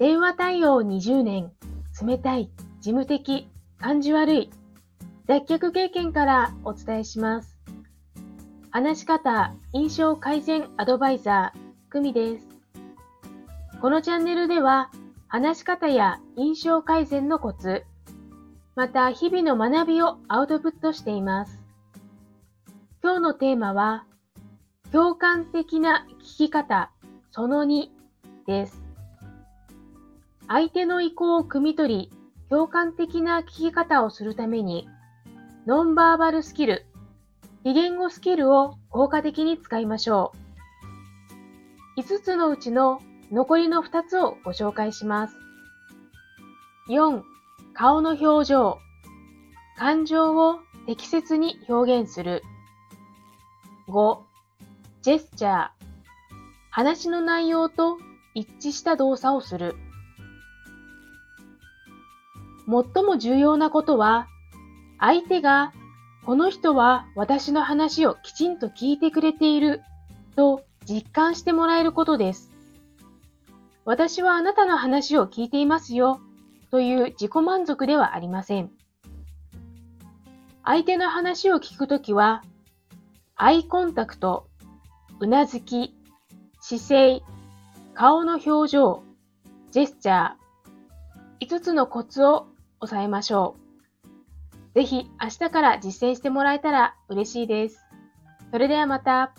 電話対応20年、冷たい、事務的、感じ悪い、脱却経験からお伝えします。話し方、印象改善アドバイザー、久美です。このチャンネルでは、話し方や印象改善のコツ、また日々の学びをアウトプットしています。今日のテーマは、共感的な聞き方その2です。相手の意向を汲み取り、共感的な聞き方をするために、ノンバーバルスキル、非言語スキルを効果的に使いましょう。5つのうちの残りの2つをご紹介します。4、顔の表情。感情を適切に表現する。5、ジェスチャー。話の内容と一致した動作をする。最も重要なことは、相手がこの人は私の話をきちんと聞いてくれていると実感してもらえることです。私はあなたの話を聞いていますよという自己満足ではありません。相手の話を聞くときは、アイコンタクト、うなずき、姿勢、顔の表情、ジェスチャー、5つのコツを押さえましょう。ぜひ明日から実践してもらえたら嬉しいです。それではまた。